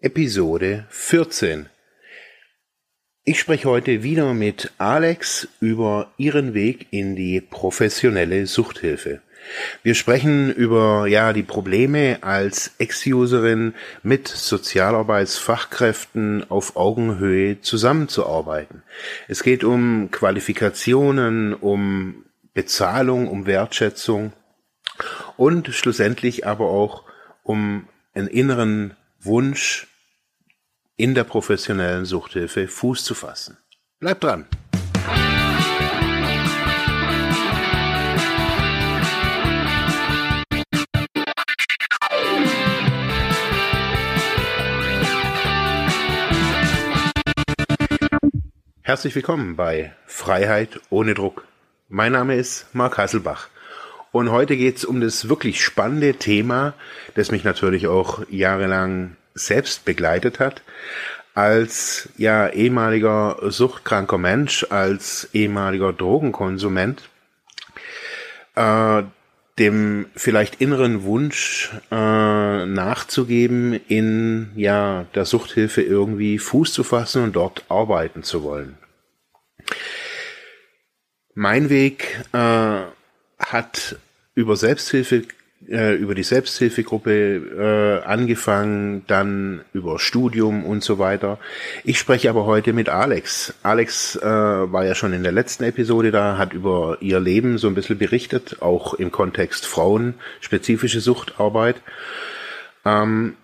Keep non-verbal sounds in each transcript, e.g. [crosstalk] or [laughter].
Episode 14. Ich spreche heute wieder mit Alex über ihren Weg in die professionelle Suchthilfe. Wir sprechen über ja die Probleme als Ex-Userin mit Sozialarbeitsfachkräften auf Augenhöhe zusammenzuarbeiten. Es geht um Qualifikationen, um Bezahlung, um Wertschätzung und schlussendlich aber auch um einen inneren Wunsch, in der professionellen Suchthilfe Fuß zu fassen. Bleibt dran! Herzlich willkommen bei Freiheit ohne Druck. Mein Name ist Marc Hasselbach. Und heute geht es um das wirklich spannende Thema, das mich natürlich auch jahrelang selbst begleitet hat, als ja ehemaliger suchtkranker Mensch, als ehemaliger Drogenkonsument, äh, dem vielleicht inneren Wunsch äh, nachzugeben, in ja der Suchthilfe irgendwie Fuß zu fassen und dort arbeiten zu wollen. Mein Weg äh, hat über Selbsthilfe äh, über die Selbsthilfegruppe äh, angefangen, dann über Studium und so weiter. Ich spreche aber heute mit Alex. Alex äh, war ja schon in der letzten Episode da, hat über ihr Leben so ein bisschen berichtet, auch im Kontext Frauen, spezifische Suchtarbeit. Ähm,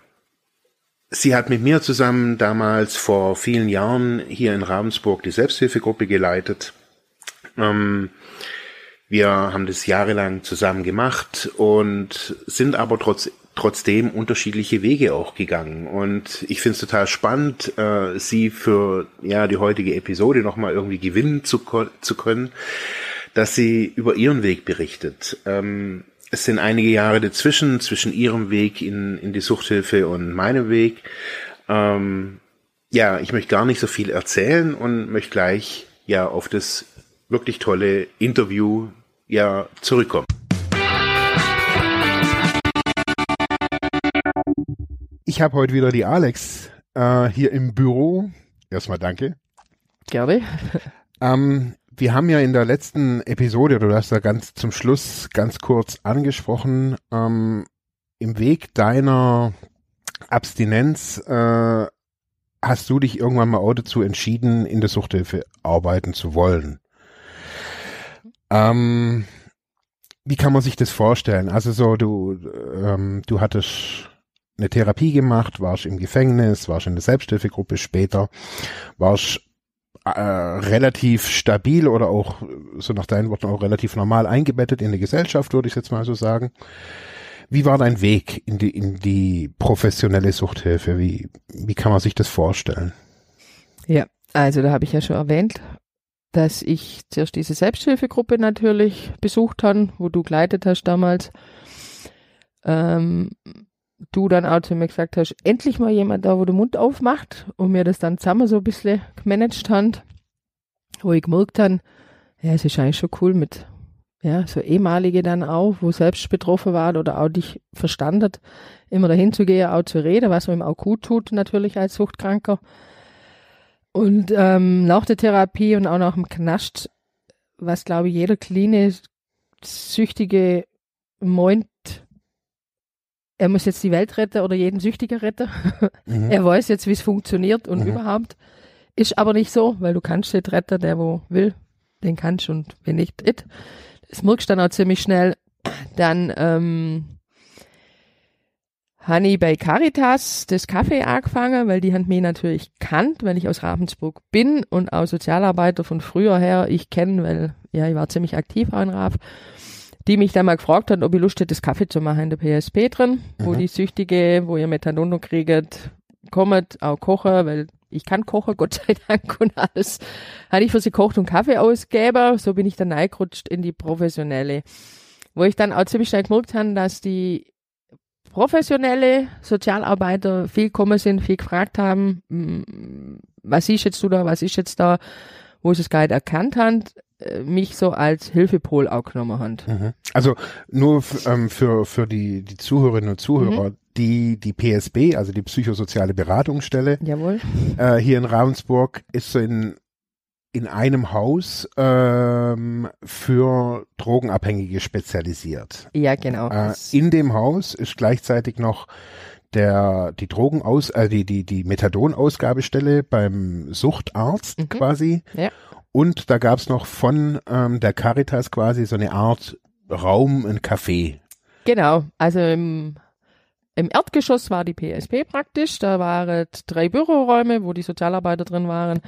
sie hat mit mir zusammen damals vor vielen Jahren hier in Ravensburg die Selbsthilfegruppe geleitet. Ähm, wir haben das jahrelang zusammen gemacht und sind aber trotz, trotzdem unterschiedliche Wege auch gegangen. Und ich finde es total spannend, äh, sie für ja die heutige Episode nochmal irgendwie gewinnen zu, zu können, dass sie über ihren Weg berichtet. Ähm, es sind einige Jahre dazwischen, zwischen ihrem Weg in, in die Suchthilfe und meinem Weg. Ähm, ja, ich möchte gar nicht so viel erzählen und möchte gleich ja auf das wirklich tolle Interview ja zurückkommen. Ich habe heute wieder die Alex äh, hier im Büro. Erstmal danke. Gerne. Ähm, wir haben ja in der letzten Episode, oder du hast da ganz zum Schluss ganz kurz angesprochen, ähm, im Weg deiner Abstinenz äh, hast du dich irgendwann mal auch dazu entschieden, in der Suchthilfe arbeiten zu wollen. Ähm, wie kann man sich das vorstellen? Also so, du, ähm, du hattest eine Therapie gemacht, warst im Gefängnis, warst in der Selbsthilfegruppe später, warst äh, relativ stabil oder auch, so nach deinen Worten, auch relativ normal eingebettet in die Gesellschaft, würde ich jetzt mal so sagen. Wie war dein Weg in die, in die professionelle Suchthilfe? Wie, wie kann man sich das vorstellen? Ja, also da habe ich ja schon erwähnt, dass ich zuerst diese Selbsthilfegruppe natürlich besucht habe, wo du geleitet hast damals. Ähm, du dann auch zu mir gesagt hast, endlich mal jemand da, wo der Mund aufmacht und mir das dann zusammen so ein bisschen gemanagt haben, wo ich gemerkt habe, ja, es ist eigentlich schon cool mit, ja, so ehemalige dann auch, wo selbst betroffen waren oder auch dich verstanden, immer dahin zu gehen, auch zu reden, was man ihm auch gut tut, natürlich als Suchtkranker. Und ähm, nach der Therapie und auch nach dem Knast, was glaube ich jeder kleine Süchtige meint, er muss jetzt die Welt retten oder jeden Süchtiger retten. Mhm. er weiß jetzt, wie es funktioniert und mhm. überhaupt. Ist aber nicht so, weil du kannst nicht retten, der wo will, den kannst und wenn nicht, it. Das merkst du dann auch ziemlich schnell. Dann ähm, habe ich bei Caritas das Kaffee angefangen, weil die haben mich natürlich kannt, weil ich aus Ravensburg bin und auch Sozialarbeiter von früher her ich kenne, weil ja, ich war ziemlich aktiv auch in Rav, die mich dann mal gefragt hat, ob ich Lust hätte, das Kaffee zu machen in der PSP drin, mhm. wo die Süchtige, wo ihr Methadon kriegt, kommt, auch kochen, weil ich kann kochen, [laughs] Gott sei Dank und alles. Hatte ich für sie kocht und Kaffee ausgeben, so bin ich dann reingerutscht in die professionelle. Wo ich dann auch ziemlich schnell gemerkt habe, dass die professionelle Sozialarbeiter viel gekommen sind, viel gefragt haben, mm, was ist jetzt du da, was ist jetzt da, wo sie es gar nicht erkannt haben, äh, mich so als Hilfepol auch genommen haben. Mhm. Also nur ähm, für, für die, die Zuhörerinnen und Zuhörer, mhm. die, die PSB, also die psychosoziale Beratungsstelle, Jawohl. äh, hier in Ravensburg, ist so in, in einem Haus ähm, für Drogenabhängige spezialisiert. Ja, genau. Äh, in dem Haus ist gleichzeitig noch der die Drogenaus äh, die die die Methadonausgabestelle beim Suchtarzt Mhm. quasi Ja. und da gab's noch von ähm, der Caritas quasi so eine Art Raum, ein Café. Genau, also im, im Erdgeschoss war die PSP praktisch. Da waren drei Büroräume, wo die Sozialarbeiter drin waren,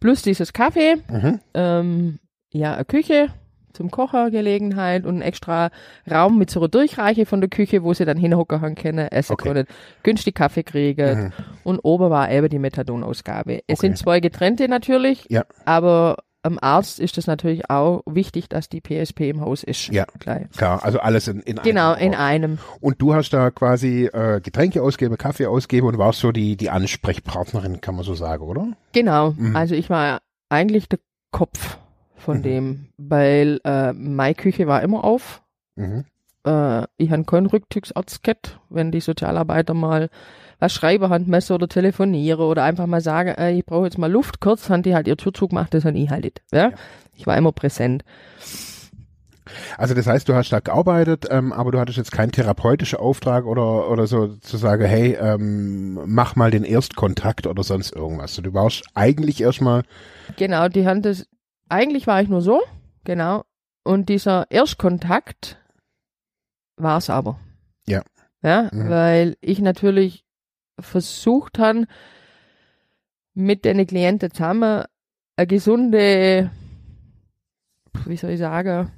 plus dieses Café, Mhm. ähm, ja, eine Küche zum Kochergelegenheit und ein extra Raum mit so einer Durchreiche von der Küche, wo sie dann hinhocken können, essen Okay. können, günstig Kaffee kriegen. Mhm. Und oben war eben die Methadonausgabe. Es Okay. sind zwei getrennte natürlich, Ja. aber am Arzt ist es natürlich auch wichtig, dass die PSP im Haus ist. Ja. Gleich. Klar, also alles in, in Genau, einem in Raum. einem. Und du hast da quasi äh, Getränke ausgeben, Kaffee ausgeben und warst so die die Ansprechpartnerin, kann man so sagen, oder? Genau, Mhm. also ich war eigentlich der Kopf von Mhm. dem, weil äh, meine Küche war immer auf. Mhm. Äh, ich habe keinen Rückzugsarzt gehabt, wenn die Sozialarbeiter mal was schreiben, Handmesser oder telefoniere oder einfach mal sagen, äh, ich brauche jetzt mal Luft, kurz, haben die halt ihr Türzug gemacht, das habe ich halt nicht. Ja? Ja. Ich war immer präsent. Also das heißt, du hast da gearbeitet, ähm, aber du hattest jetzt keinen therapeutischen Auftrag oder oder so zu sagen, hey, ähm, mach mal den Erstkontakt oder sonst irgendwas. Du warst eigentlich erstmal Genau, die haben das, eigentlich war ich nur so, genau. Und dieser Erstkontakt war es aber. Ja. Ja, Mhm. weil ich natürlich versucht habe, mit den Klienten zusammen eine gesunde, wie soll ich sagen,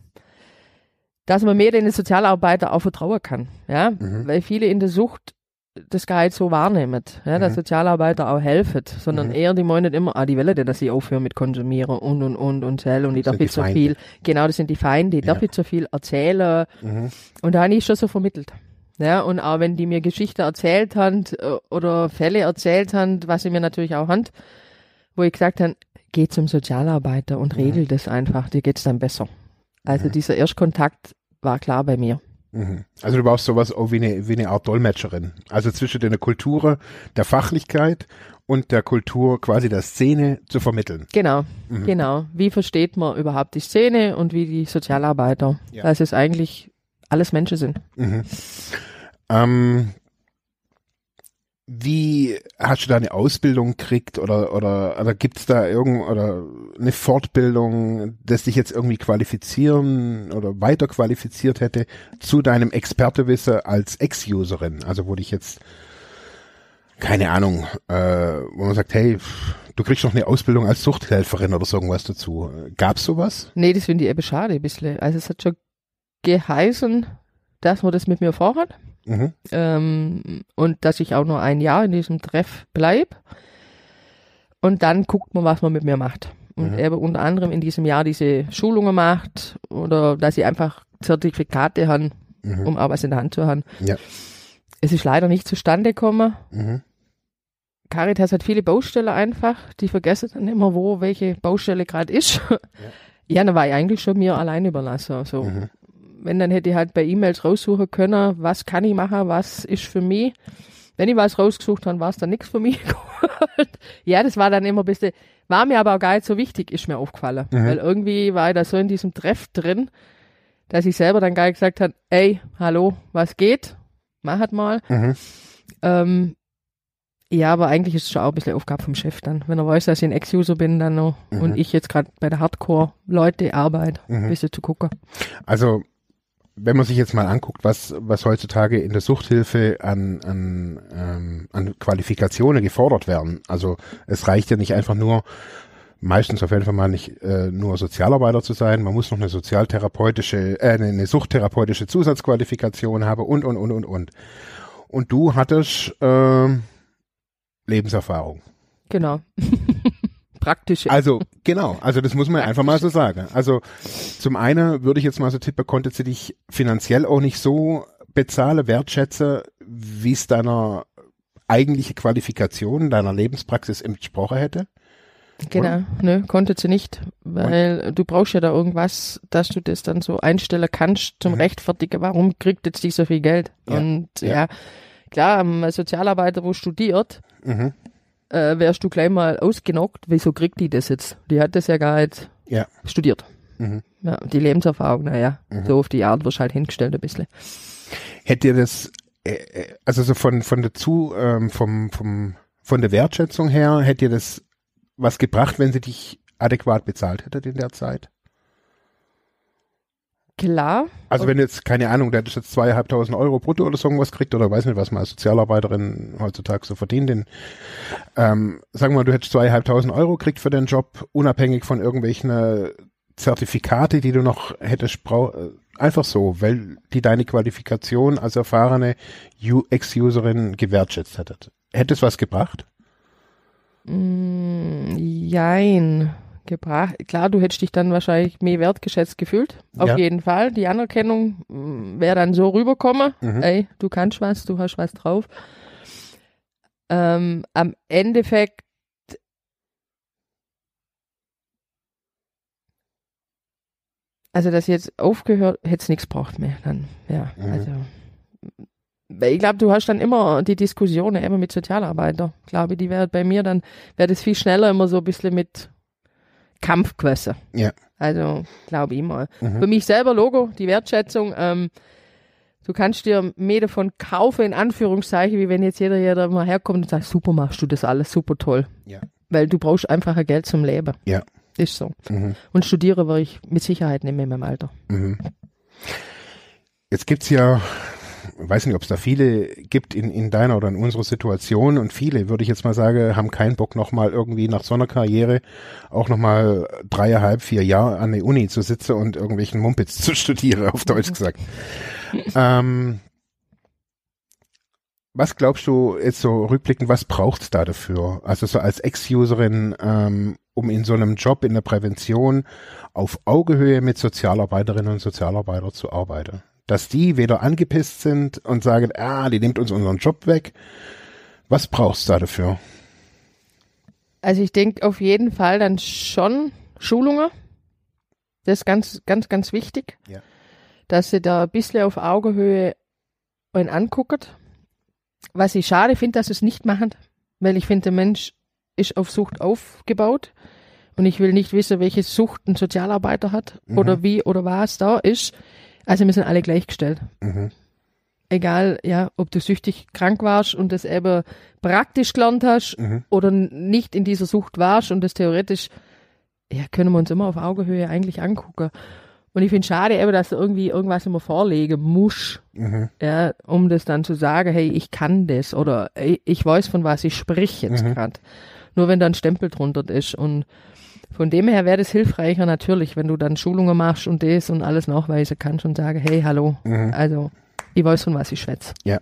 dass man mehr den Sozialarbeiter auch vertrauen kann. Ja, Mhm. weil viele in der Sucht das gar nicht so wahrnehmen, ja, dass Mhm. Sozialarbeiter auch helfen, sondern Mhm. eher die meinen immer, ah, die wollen ja, dass sie aufhören mit konsumieren und und und und zählen und ich Das darf nicht die so viel, genau, das sind die Feinde, ich darf Ja. nicht so viel erzählen mhm. und da habe ich schon so vermittelt. Ja, und auch wenn die mir Geschichten erzählt haben äh, oder Fälle erzählt haben, was sie mir natürlich auch haben, wo ich gesagt habe, geh zum Sozialarbeiter und Mhm. regel das einfach, dir geht's dann besser. Also Mhm. dieser Erstkontakt war klar bei mir. Mhm. Also du warst sowas auch wie eine, wie eine Art Dolmetscherin. Also zwischen der Kultur der Fachlichkeit und der Kultur quasi der Szene zu vermitteln. Genau, Mhm. genau. Wie versteht man überhaupt die Szene und wie die Sozialarbeiter? Ja. Dass es eigentlich alles Menschen sind. Mhm. Ähm, wie hast du da eine Ausbildung gekriegt oder oder oder gibt's da irgend oder eine Fortbildung, das dich jetzt irgendwie qualifizieren oder weiter qualifiziert hätte zu deinem Expertewissen als Ex-Userin? Also wo dich jetzt keine Ahnung, äh, wo man sagt, hey, du kriegst noch eine Ausbildung als Suchthelferin oder so irgendwas dazu. Gab's sowas? Nee, das finde ich eben schade ein bisschen. Also es hat schon geheißen, dass man das mit mir vorhat. Mhm. ähm, und dass ich auch nur ein Jahr in diesem Treff bleib. Und dann guckt man, was man mit mir macht. Und Mhm. eben unter anderem in diesem Jahr diese Schulungen macht oder dass ich einfach Zertifikate habe, Mhm. um auch was in der Hand zu haben. Ja. Es ist leider nicht zustande gekommen. Mhm. Caritas hat viele Baustellen einfach. Die vergessen dann immer, wo welche Baustelle gerade ist. Ja. [laughs] dann war ich eigentlich schon mir allein überlassen. Also, Mhm. Wenn, dann hätte ich halt bei E-Mails raussuchen können, was kann ich machen, was ist für mich. Wenn ich was rausgesucht habe, war es dann nichts für mich. [laughs] ja, das war dann immer ein bisschen, war mir aber auch gar nicht so wichtig, ist mir aufgefallen. Mhm. Weil irgendwie war ich da so in diesem Treff drin, dass ich selber dann gar nicht gesagt habe, ey, hallo, was geht? Machet mal. Mhm. Ähm, ja, aber eigentlich ist es schon auch ein bisschen Aufgabe vom Chef dann. Wenn er weiß, dass ich ein Ex-User bin dann noch Mhm. und ich jetzt gerade bei der Hardcore-Leute arbeite, Mhm. ein bisschen zu gucken. Also, wenn man sich jetzt mal anguckt, was, was heutzutage in der Suchthilfe an, an, ähm, an Qualifikationen gefordert werden. Also, es reicht ja nicht einfach nur, meistens auf jeden Fall mal nicht äh, nur Sozialarbeiter zu sein. Man muss noch eine sozialtherapeutische, äh, eine, suchttherapeutische Zusatzqualifikation haben und, und, und, und, und. Und du hattest ähm, Lebenserfahrung. Genau. Praktische. Also, genau, also das muss man [laughs] einfach mal so sagen. Also zum einen würde ich jetzt mal so tippen, konnte sie dich finanziell auch nicht so bezahlen, wertschätzen, wie es deiner eigentliche Qualifikation, deiner Lebenspraxis entsprochen hätte. Genau, ne, konnte sie nicht, weil du brauchst ja da irgendwas, dass du das dann so einstellen kannst zum Mhm. Rechtfertigen, warum kriegt jetzt die so viel Geld? Ja, Und ja. ja. klar, ein Sozialarbeiter, wo studiert, Mhm. Äh, wärst du gleich mal ausgenockt. Wieso kriegt die das jetzt? Die hat das ja gar nicht Ja. studiert. Mhm. Ja, die Lebenserfahrung, naja, so auf die Art wirst halt hingestellt ein bisschen. Hätte ihr das, äh, äh, also so von, von der zu, ähm, vom, vom, von der Wertschätzung her, hätte ihr das was gebracht, wenn sie dich adäquat bezahlt hättet in der Zeit? Klar, Also wenn jetzt, keine Ahnung, der hättest jetzt zweieinhalbtausend Euro brutto oder so irgendwas kriegt oder weiß nicht, was man als Sozialarbeiterin heutzutage so verdient, den, ähm, sagen wir mal, du hättest zweieinhalbtausend Euro kriegt für den Job, unabhängig von irgendwelchen äh, Zertifikate, die du noch hättest, brau äh, einfach so, weil die deine Qualifikation als erfahrene UX-Userin gewertschätzt hättet. Hätte es was gebracht? Mm, Jein. Gebracht. Klar, du hättest dich dann wahrscheinlich mehr wertgeschätzt gefühlt. Auf Ja. jeden Fall. Die Anerkennung wäre dann so rübergekommen. Mhm. Ey, du kannst was, du hast was drauf. Ähm, am Endeffekt also dass jetzt aufgehört, hätte es nichts braucht mehr dann. Ja, Mhm. also ich glaube, du hast dann immer die Diskussion immer mit Sozialarbeiter. Glaube, die wäre bei mir dann, wäre das viel schneller immer so ein bisschen mit Kampf gewesen. Ja. Also, glaube ich mal. Mhm. Für mich selber Logo, die Wertschätzung, ähm, du kannst dir mehr davon kaufen, in Anführungszeichen, wie wenn jetzt jeder, jeder mal herkommt und sagt, super machst du das alles, super toll. Ja. Weil du brauchst einfach ein Geld zum Leben. Ja. Ist so. Mhm. Und studiere würde ich mit Sicherheit nicht mehr in meinem Alter. Mhm. Jetzt gibt's ja, weiß nicht, ob es da viele gibt in, in deiner oder in unserer Situation und viele, würde ich jetzt mal sagen, haben keinen Bock nochmal irgendwie nach so einer Karriere auch nochmal dreieinhalb, vier Jahre an der Uni zu sitzen und irgendwelchen Mumpitz zu studieren, auf Deutsch gesagt. [laughs] ähm, was glaubst du jetzt so rückblickend, was braucht's da dafür? Also so als Ex-Userin, ähm, um in so einem Job in der Prävention auf Augenhöhe mit Sozialarbeiterinnen und Sozialarbeitern zu arbeiten. Dass die weder angepisst sind und sagen, ah, die nimmt uns unseren Job weg. Was brauchst du da dafür? Also ich denke auf jeden Fall dann schon Schulungen. Das ist ganz, ganz, ganz wichtig. Ja. Dass sie da ein bisschen auf Augenhöhe einen anguckt. Was ich schade finde, dass sie es nicht machen, weil ich finde, der Mensch ist auf Sucht aufgebaut. Und ich will nicht wissen, welche Sucht ein Sozialarbeiter hat Mhm. oder wie oder was da ist. Also wir sind alle gleichgestellt. Mhm. Egal, ja, ob du süchtig krank warst und das eben praktisch gelernt hast Mhm. oder nicht in dieser Sucht warst und das theoretisch, ja, können wir uns immer auf Augenhöhe eigentlich angucken. Und ich finde schade eben, dass du irgendwie irgendwas immer vorlegen musst, Mhm. ja, um das dann zu sagen, hey, ich kann das oder ich weiß, von was ich sprich jetzt Mhm. gerade. Nur wenn da ein Stempel drunter ist und von dem her wäre das hilfreicher natürlich, wenn du dann Schulungen machst und das und alles nachweisen kannst und sagen, hey, hallo, Mhm. also ich weiß, von was ich schwätze. Ja.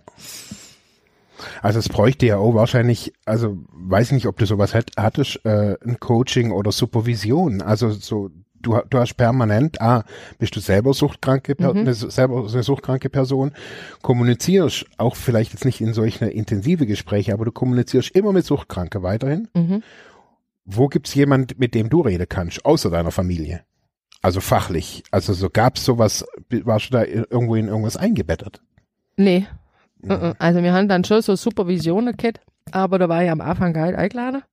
Also es bräuchte ja auch wahrscheinlich, also weiß nicht, ob du sowas hat, hattest, äh, ein Coaching oder Supervision. Also so, du, du hast permanent, ah, bist du selber suchtkranke, Mhm. eine, selber eine suchtkranke Person, kommunizierst auch vielleicht jetzt nicht in solch eine intensive Gespräche, aber du kommunizierst immer mit Suchtkranke weiterhin. Mhm. Wo gibt's jemand, mit dem du reden kannst, außer deiner Familie? Also fachlich. Also so gab's sowas, warst du da irgendwo in irgendwas eingebettet? Nee. Mhm. Also wir haben dann schon so Supervisionen gehabt, aber da war ich am Anfang gar nicht eingeladen.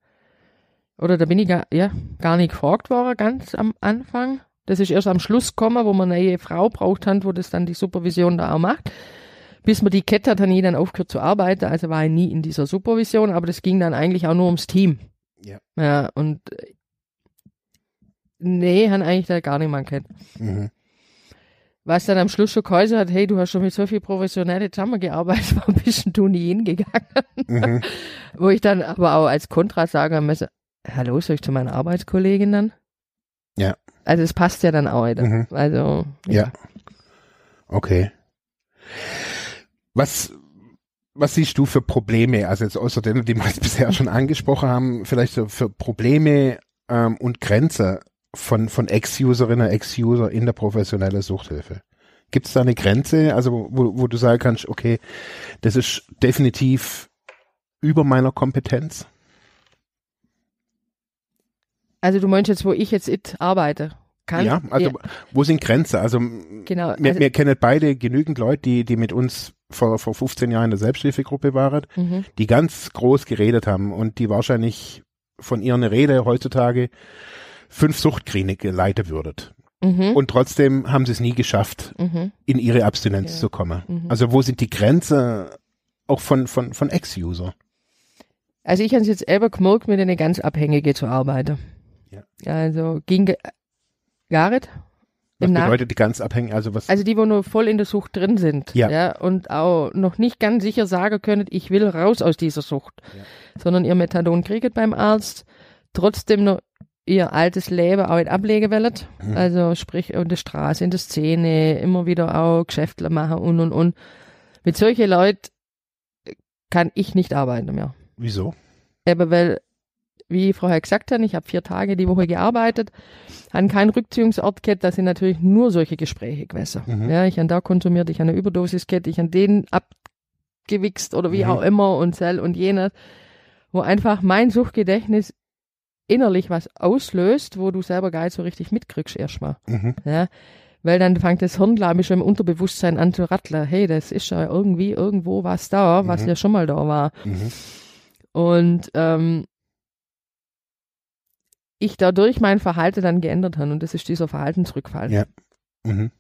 Oder da bin ich gar, ja, gar nicht gefragt worden, ganz am Anfang. Das ist erst am Schluss gekommen, wo man eine Frau braucht hat, wo das dann die Supervision da auch macht. Bis man die Kette hat, habe ich dann aufgehört zu arbeiten, also war ich nie in dieser Supervision, aber das ging dann eigentlich auch nur ums Team. Ja. Ja, und äh, nee, haben eigentlich da gar niemand kennt. Mhm. Was dann am Schluss schon geheißen hat, hey, du hast schon mit so viel professionelle zusammengearbeitet, [laughs] warum bist denn du nie hingegangen? Mhm. [laughs] Wo ich dann aber auch als Kontra sagen muss, hallo, soll ich zu meiner Arbeitskollegin dann? Ja. Also es passt ja dann auch. Mhm. Also, Ja. Okay. Was, was siehst du für Probleme, also jetzt außer denen, die wir jetzt bisher schon angesprochen haben, vielleicht so für Probleme ähm, und Grenze von, von Ex-Userinnen, Ex-User in der professionellen Suchthilfe? Gibt es da eine Grenze, also wo, wo du sagen kannst, okay, das ist definitiv über meiner Kompetenz? Also du meinst jetzt, wo ich jetzt it arbeite? Kann? ja, also wo sind Grenzen? Also Genau. wir, Also, wir kennen beide genügend Leute, die, die mit uns vor, vor 15 Jahren in der Selbsthilfegruppe waren, Mhm. die ganz groß geredet haben und die wahrscheinlich von ihren Rede heutzutage fünf Suchtkliniken leiten würdet. Mhm. Und trotzdem haben sie es nie geschafft, Mhm. in ihre Abstinenz Ja. zu kommen. Mhm. Also wo sind die Grenzen auch von, von, von Ex-User? Also ich habe es jetzt selber gemerkt, mit einer ganz Abhängige zu arbeiten. Ja. Also ging ge- gar nicht. Was Im Nach- bedeutet die ganz abhängig? Also was? Also die, wo nur voll in der Sucht drin sind. Ja. und auch noch nicht ganz sicher sagen können, ich will raus aus dieser Sucht. Ja. Sondern ihr Methadon kriegt beim Arzt, trotzdem noch ihr altes Leben auch nicht ablegen wollen. Mhm. Also sprich in der Straße, in der Szene, immer wieder auch Geschäftle machen und und und. Mit solchen Leuten kann ich nicht arbeiten mehr. Wieso? Aber weil, wie ich vorher gesagt habe, ich habe vier Tage die Woche gearbeitet, habe keinen Rückziehungsort gehabt, da sind natürlich nur solche Gespräche gewesen. Mhm. Ja, ich habe da konsumiert, ich habe eine Überdosis gehabt, ich habe den abgewichst oder wie Mhm. auch immer und sel und jenes, wo einfach mein Suchtgedächtnis innerlich was auslöst, wo du selber gar nicht so richtig mitkriegst erstmal. Mhm. Ja, weil dann fängt das Hirn, glaube ich, schon im Unterbewusstsein an zu ratteln. Hey, das ist ja irgendwie irgendwo was da, was Mhm. ja schon mal da war. Mhm. Und ähm, ich dadurch mein Verhalten dann geändert habe und das ist dieser Verhaltensrückfall. Ja. Mhm.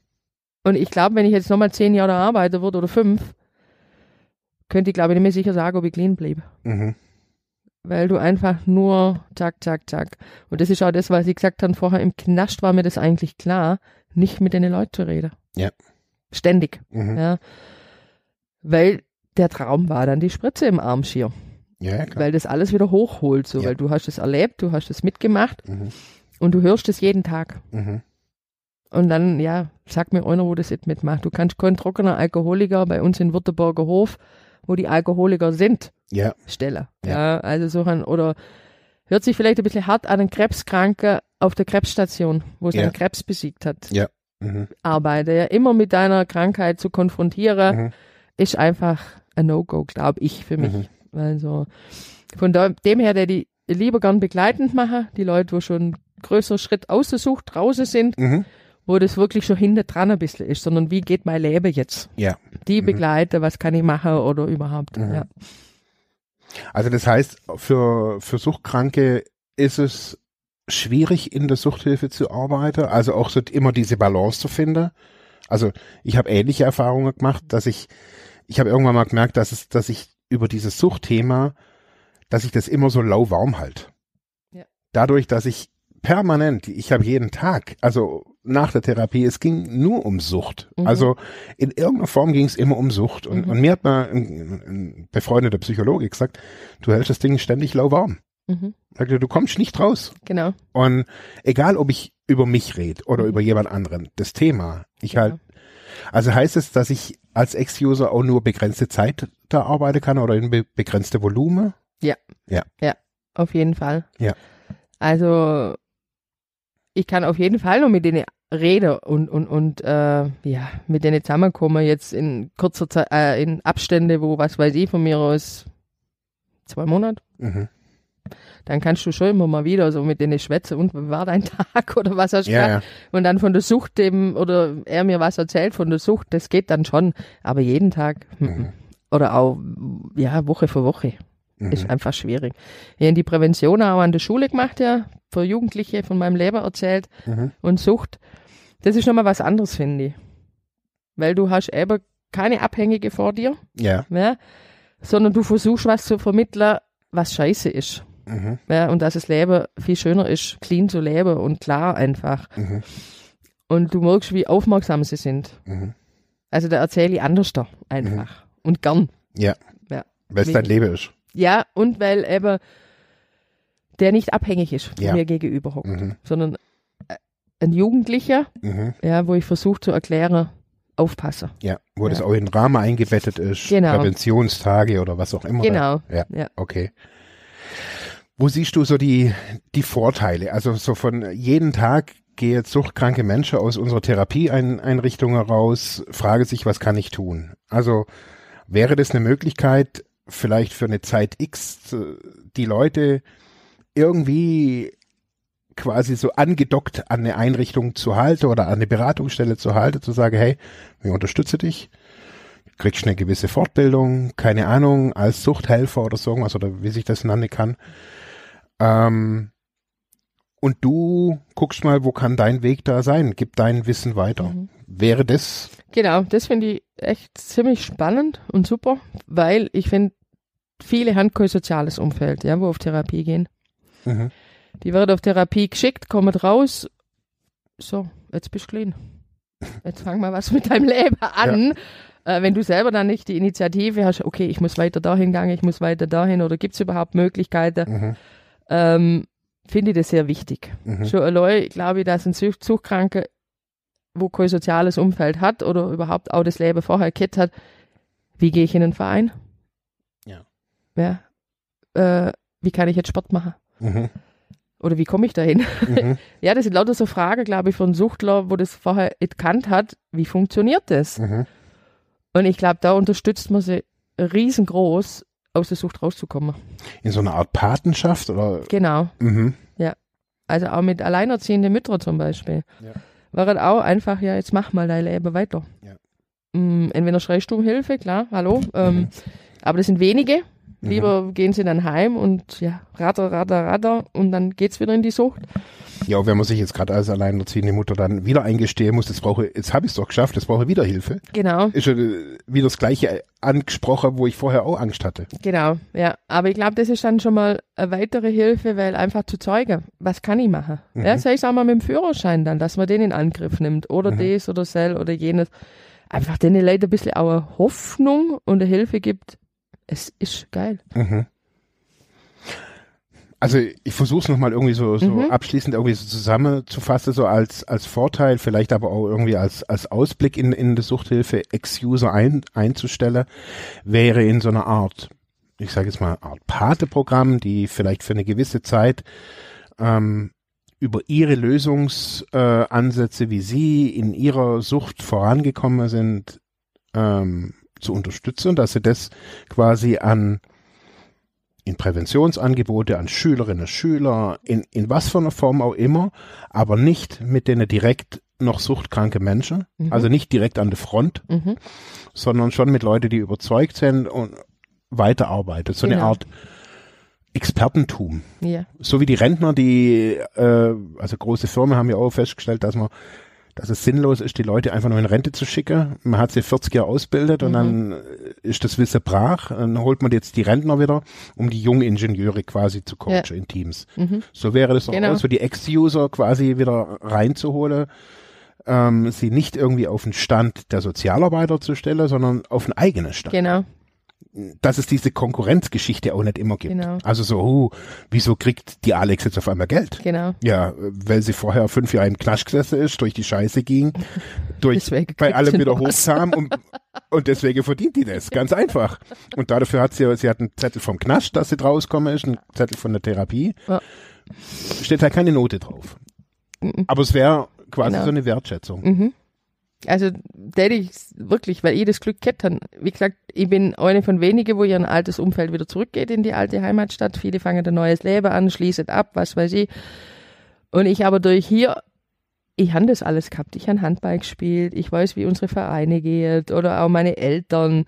Und ich glaube, wenn ich jetzt nochmal zehn Jahre arbeiten würde oder fünf, könnte ich glaube ich nicht mehr sicher sagen, ob ich clean bleibe. Mhm. Weil du einfach nur zack, zack, zack. Und das ist auch das, was ich gesagt habe vorher, im Knast war mir das eigentlich klar, nicht mit den Leuten zu reden. Ja. Ständig. Mhm. Ja. Weil der Traum war dann die Spritze im Arm schier. Ja, ja. Weil das alles wieder hochholt, so, Ja. weil du hast es erlebt, du hast es mitgemacht Mhm. und du hörst es jeden Tag. Mhm. Und dann, ja, sag mir einer, wo das nicht mitmacht. Du kannst kein trockener Alkoholiker bei uns in Württemberger Hof, wo die Alkoholiker sind, Ja. stellen. Ja. Also so ein, oder hört sich vielleicht ein bisschen hart an, einen Krebskranke auf der Krebsstation, wo Ja. seinen Krebs besiegt hat, Ja. Mhm. arbeite. Ja, immer mit deiner Krankheit zu konfrontieren, Mhm. ist einfach ein No-Go, glaube ich, für mich. Also von dem her, der die lieber gern begleitend machen, die Leute, wo schon größeren Schritt aus der Sucht draußen sind, Mhm. wo das wirklich schon hinter dran ein bisschen ist, sondern wie geht mein Leben jetzt? Ja. Die Mhm. begleite, was kann ich machen oder überhaupt. Mhm. Ja. Also das heißt, für, für Suchtkranke ist es schwierig, in der Suchthilfe zu arbeiten, also auch so immer diese Balance zu finden. Also ich habe ähnliche Erfahrungen gemacht, dass ich, ich habe irgendwann mal gemerkt, dass es, dass ich über dieses Suchtthema, dass ich das immer so lauwarm halt. Ja. Dadurch, dass ich permanent, ich habe jeden Tag, also nach der Therapie, es ging nur um Sucht. Mhm. Also in irgendeiner Form ging es immer um Sucht. Und, Mhm. und mir hat mal ein, ein befreundeter Psychologe gesagt, du hältst das Ding ständig lauwarm. Mhm. Sagte, du kommst nicht raus. Genau. Und egal, ob ich über mich rede oder Mhm. über jemand anderen, das Thema, ich Genau. halt, also heißt es, dass ich als Ex-User auch nur begrenzte Zeit da arbeiten kann oder in be begrenzte Volumen? Auf jeden Fall. Ja. Also ich kann auf jeden Fall noch mit denen reden und, und, und äh, ja, mit denen zusammenkommen jetzt in kurzer Zeit, äh, in Abstände, wo, was weiß ich, von mir aus zwei Monate. Mhm. Dann kannst du schon immer mal wieder so mit denen schwätzen und war dein [laughs] Tag oder was hast du Ja, ja. Und dann von der Sucht dem, oder er mir was erzählt von der Sucht, das geht dann schon. Aber jeden Tag, mhm. Mhm. oder auch, ja, Woche für Woche, ist Mhm. einfach schwierig. Ich habe die Prävention auch an der Schule gemacht, ja, für Jugendliche von meinem Leben erzählt Mhm. und Sucht. Das ist nochmal was anderes, finde ich. Weil du hast eben keine Abhängige vor dir, Ja. ja, sondern du versuchst was zu vermitteln, was scheiße ist. Mhm. Ja, und dass das Leben viel schöner ist, clean zu leben und klar einfach. Mhm. Und du merkst, wie aufmerksam sie sind. Mhm. Also da erzähle ich anders da einfach. Und gern. Ja. Ja. Weil es dein Leben ist. Ja, und weil eben der nicht abhängig ist Ja. mir gegenüber hockt, Mhm. sondern äh, ein Jugendlicher, Mhm. ja, wo ich versuche zu erklären, aufpasse. Ja. Wo das Ja. auch in den Rahmen eingebettet ist. Genau. Präventionstage oder was auch immer. Genau. Ja. Ja. Okay. Wo siehst du so die, die Vorteile? Also so von jeden Tag gehe suchtkranke Menschen aus unserer Therapieeinrichtung heraus, frage sich, was kann ich tun? Also wäre das eine Möglichkeit, vielleicht für eine Zeit X äh, die Leute irgendwie quasi so angedockt an eine Einrichtung zu halten oder an eine Beratungsstelle zu halten, zu sagen, hey, wir unterstützen dich. kriegst eine gewisse Fortbildung, keine Ahnung, als Suchthelfer oder so irgendwas oder wie sich das nennen kann. Ähm, und du guckst mal, wo kann dein Weg da sein? Gib dein Wissen weiter. Mhm. Wäre das? Genau, das finde ich echt ziemlich spannend und super, weil ich finde, viele haben kein soziales Umfeld, ja, wo auf Therapie gehen. Mhm. Die werden auf Therapie geschickt, kommen raus. So, jetzt bist du clean. Jetzt fang mal was mit deinem Leben an. Äh, wenn du selber dann nicht die Initiative hast, okay, ich muss weiter dahin gehen, ich muss weiter dahin oder gibt es überhaupt Möglichkeiten, Mhm. Ähm, finde ich das sehr wichtig. Mhm. Schon allein glaube ich, dass ein Sucht Suchtkranker, wo kein soziales Umfeld hat oder überhaupt auch das Leben vorher gehabt hat, wie gehe ich in einen Verein? Ja. Ja. Äh, wie kann ich jetzt Sport machen? Mhm. Oder wie komme ich dahin? Mhm. [laughs] Ja, das sind lauter so Fragen, glaube ich, von Suchtler, wo das vorher nicht kannt hat. Wie funktioniert das? Mhm. Und ich glaube, da unterstützt man sie riesengroß, aus der Sucht rauszukommen. In so einer Art Patenschaft oder? Genau. Mhm. Also auch mit alleinerziehenden Müttern zum Beispiel. Ja. War halt auch einfach, ja, jetzt mach mal dein Leben weiter. Ja. Mm, entweder schreist du um Hilfe, klar, hallo. Ähm, aber das sind wenige. Mhm. Lieber gehen sie dann heim und ja, ratter, ratter, ratter und dann geht's wieder in die Sucht. Ja, wenn man sich jetzt gerade als alleinerziehende Mutter dann wieder eingestehen muss, jetzt brauche jetzt habe ich es doch geschafft, jetzt brauche ich wieder Hilfe. Genau, Ist ja äh, wieder das gleiche angesprochen, wo ich vorher auch Angst hatte. genau, ja. Aber ich glaube, das ist dann schon mal eine weitere Hilfe, weil einfach zu zeigen, was kann ich machen. Mhm. Ja, sei es auch mal mit dem Führerschein dann, dass man den in Angriff nimmt oder Mhm. das oder sel oder jenes. Einfach den Leuten ein bisschen auch eine Hoffnung und eine Hilfe gibt. Es ist geil. Mhm. Also ich versuche es nochmal irgendwie so, so Mhm. abschließend irgendwie so zusammenzufassen, so als, als Vorteil, vielleicht aber auch irgendwie als, als Ausblick in, in die Suchthilfe Ex-User ein, einzustellen, wäre in so einer Art, ich sage jetzt mal, Art Pate-Programm, die vielleicht für eine gewisse Zeit ähm, über ihre Lösungsansätze, äh, wie sie in ihrer Sucht vorangekommen sind, ähm, zu unterstützen, dass sie das quasi an in Präventionsangebote an Schülerinnen und Schüler, in, in was für einer Form auch immer, aber nicht mit denen direkt noch suchtkranke Menschen, Mhm. also nicht direkt an der Front, Mhm. sondern schon mit Leuten, die überzeugt sind und weiterarbeiten. So eine Genau. Art Expertentum. Ja, So wie die Rentner, die, äh, also große Firmen haben ja auch festgestellt, dass man dass es sinnlos ist, die Leute einfach nur in Rente zu schicken. Man hat sie 40 Jahre ausgebildet und Mhm. dann ist das Wissen brach. Dann holt man jetzt die Rentner wieder, um die jungen Ingenieure quasi zu coachen in Teams. mhm. So wäre das doch Genau. auch, so die Ex-User quasi wieder reinzuholen, ähm, sie nicht irgendwie auf den Stand der Sozialarbeiter zu stellen, sondern auf einen eigenen Stand. genau, Dass es diese Konkurrenzgeschichte auch nicht immer gibt. Genau. Also so, oh, wieso kriegt die Alex jetzt auf einmal Geld? genau. Ja, weil sie vorher fünf Jahre im Knast gesessen ist, durch die Scheiße ging, [laughs] durch bei allem wieder hochkam und, und deswegen verdient die das. Ganz einfach. Und dafür hat sie, sie hat einen Zettel vom Knast, dass sie rauskommen ist, einen Zettel von der Therapie. Ja. Steht halt keine Note drauf. Mhm. Aber es wäre quasi Genau. so eine Wertschätzung. Mhm. Also, der ich wirklich, weil ich das Glück gehabt habe. Wie gesagt, ich bin eine von wenigen, wo ihr ein altes Umfeld wieder zurückgeht in die alte Heimatstadt. Viele fangen ein neues Leben an, schließen ab, was weiß ich. Und ich aber durch hier, ich habe das alles gehabt. Ich habe Handball gespielt, ich weiß, wie unsere Vereine gehen oder auch meine Eltern.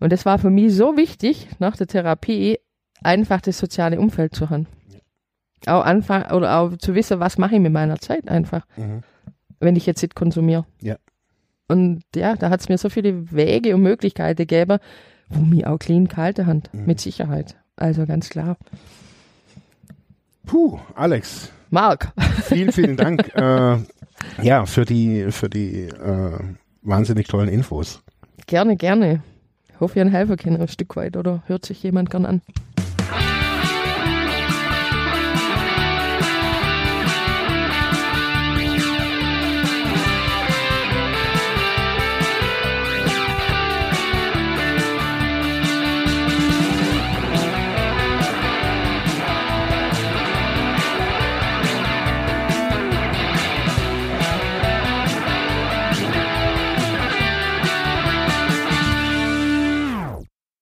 Und das war für mich so wichtig, nach der Therapie, einfach das soziale Umfeld zu haben. Auch anfangen, oder auch zu wissen, was mache ich mit meiner Zeit einfach Mhm. wenn ich jetzt nicht konsumiere. Ja. Und ja, da hat es mir so viele Wege und Möglichkeiten gegeben, wo mir auch clean kalte Hand, Mhm. mit Sicherheit. Also ganz klar. Puh, Alex, Marc, vielen, vielen Dank [laughs] äh, ja, für die, für die äh, wahnsinnig tollen Infos. gerne, gerne. Ich hoffe, ihr helfen können ein Stück weit oder hört sich jemand gern an.